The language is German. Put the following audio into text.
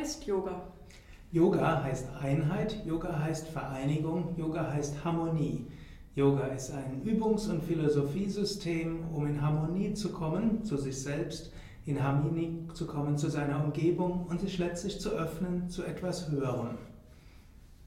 ist Yoga? Yoga heißt Einheit, Yoga heißt Vereinigung, Yoga heißt Harmonie. Yoga ist ein Übungs- und Philosophiesystem, um in Harmonie zu kommen zu sich selbst, in Harmonie zu kommen zu seiner Umgebung und sich letztlich zu öffnen zu etwas Höherem.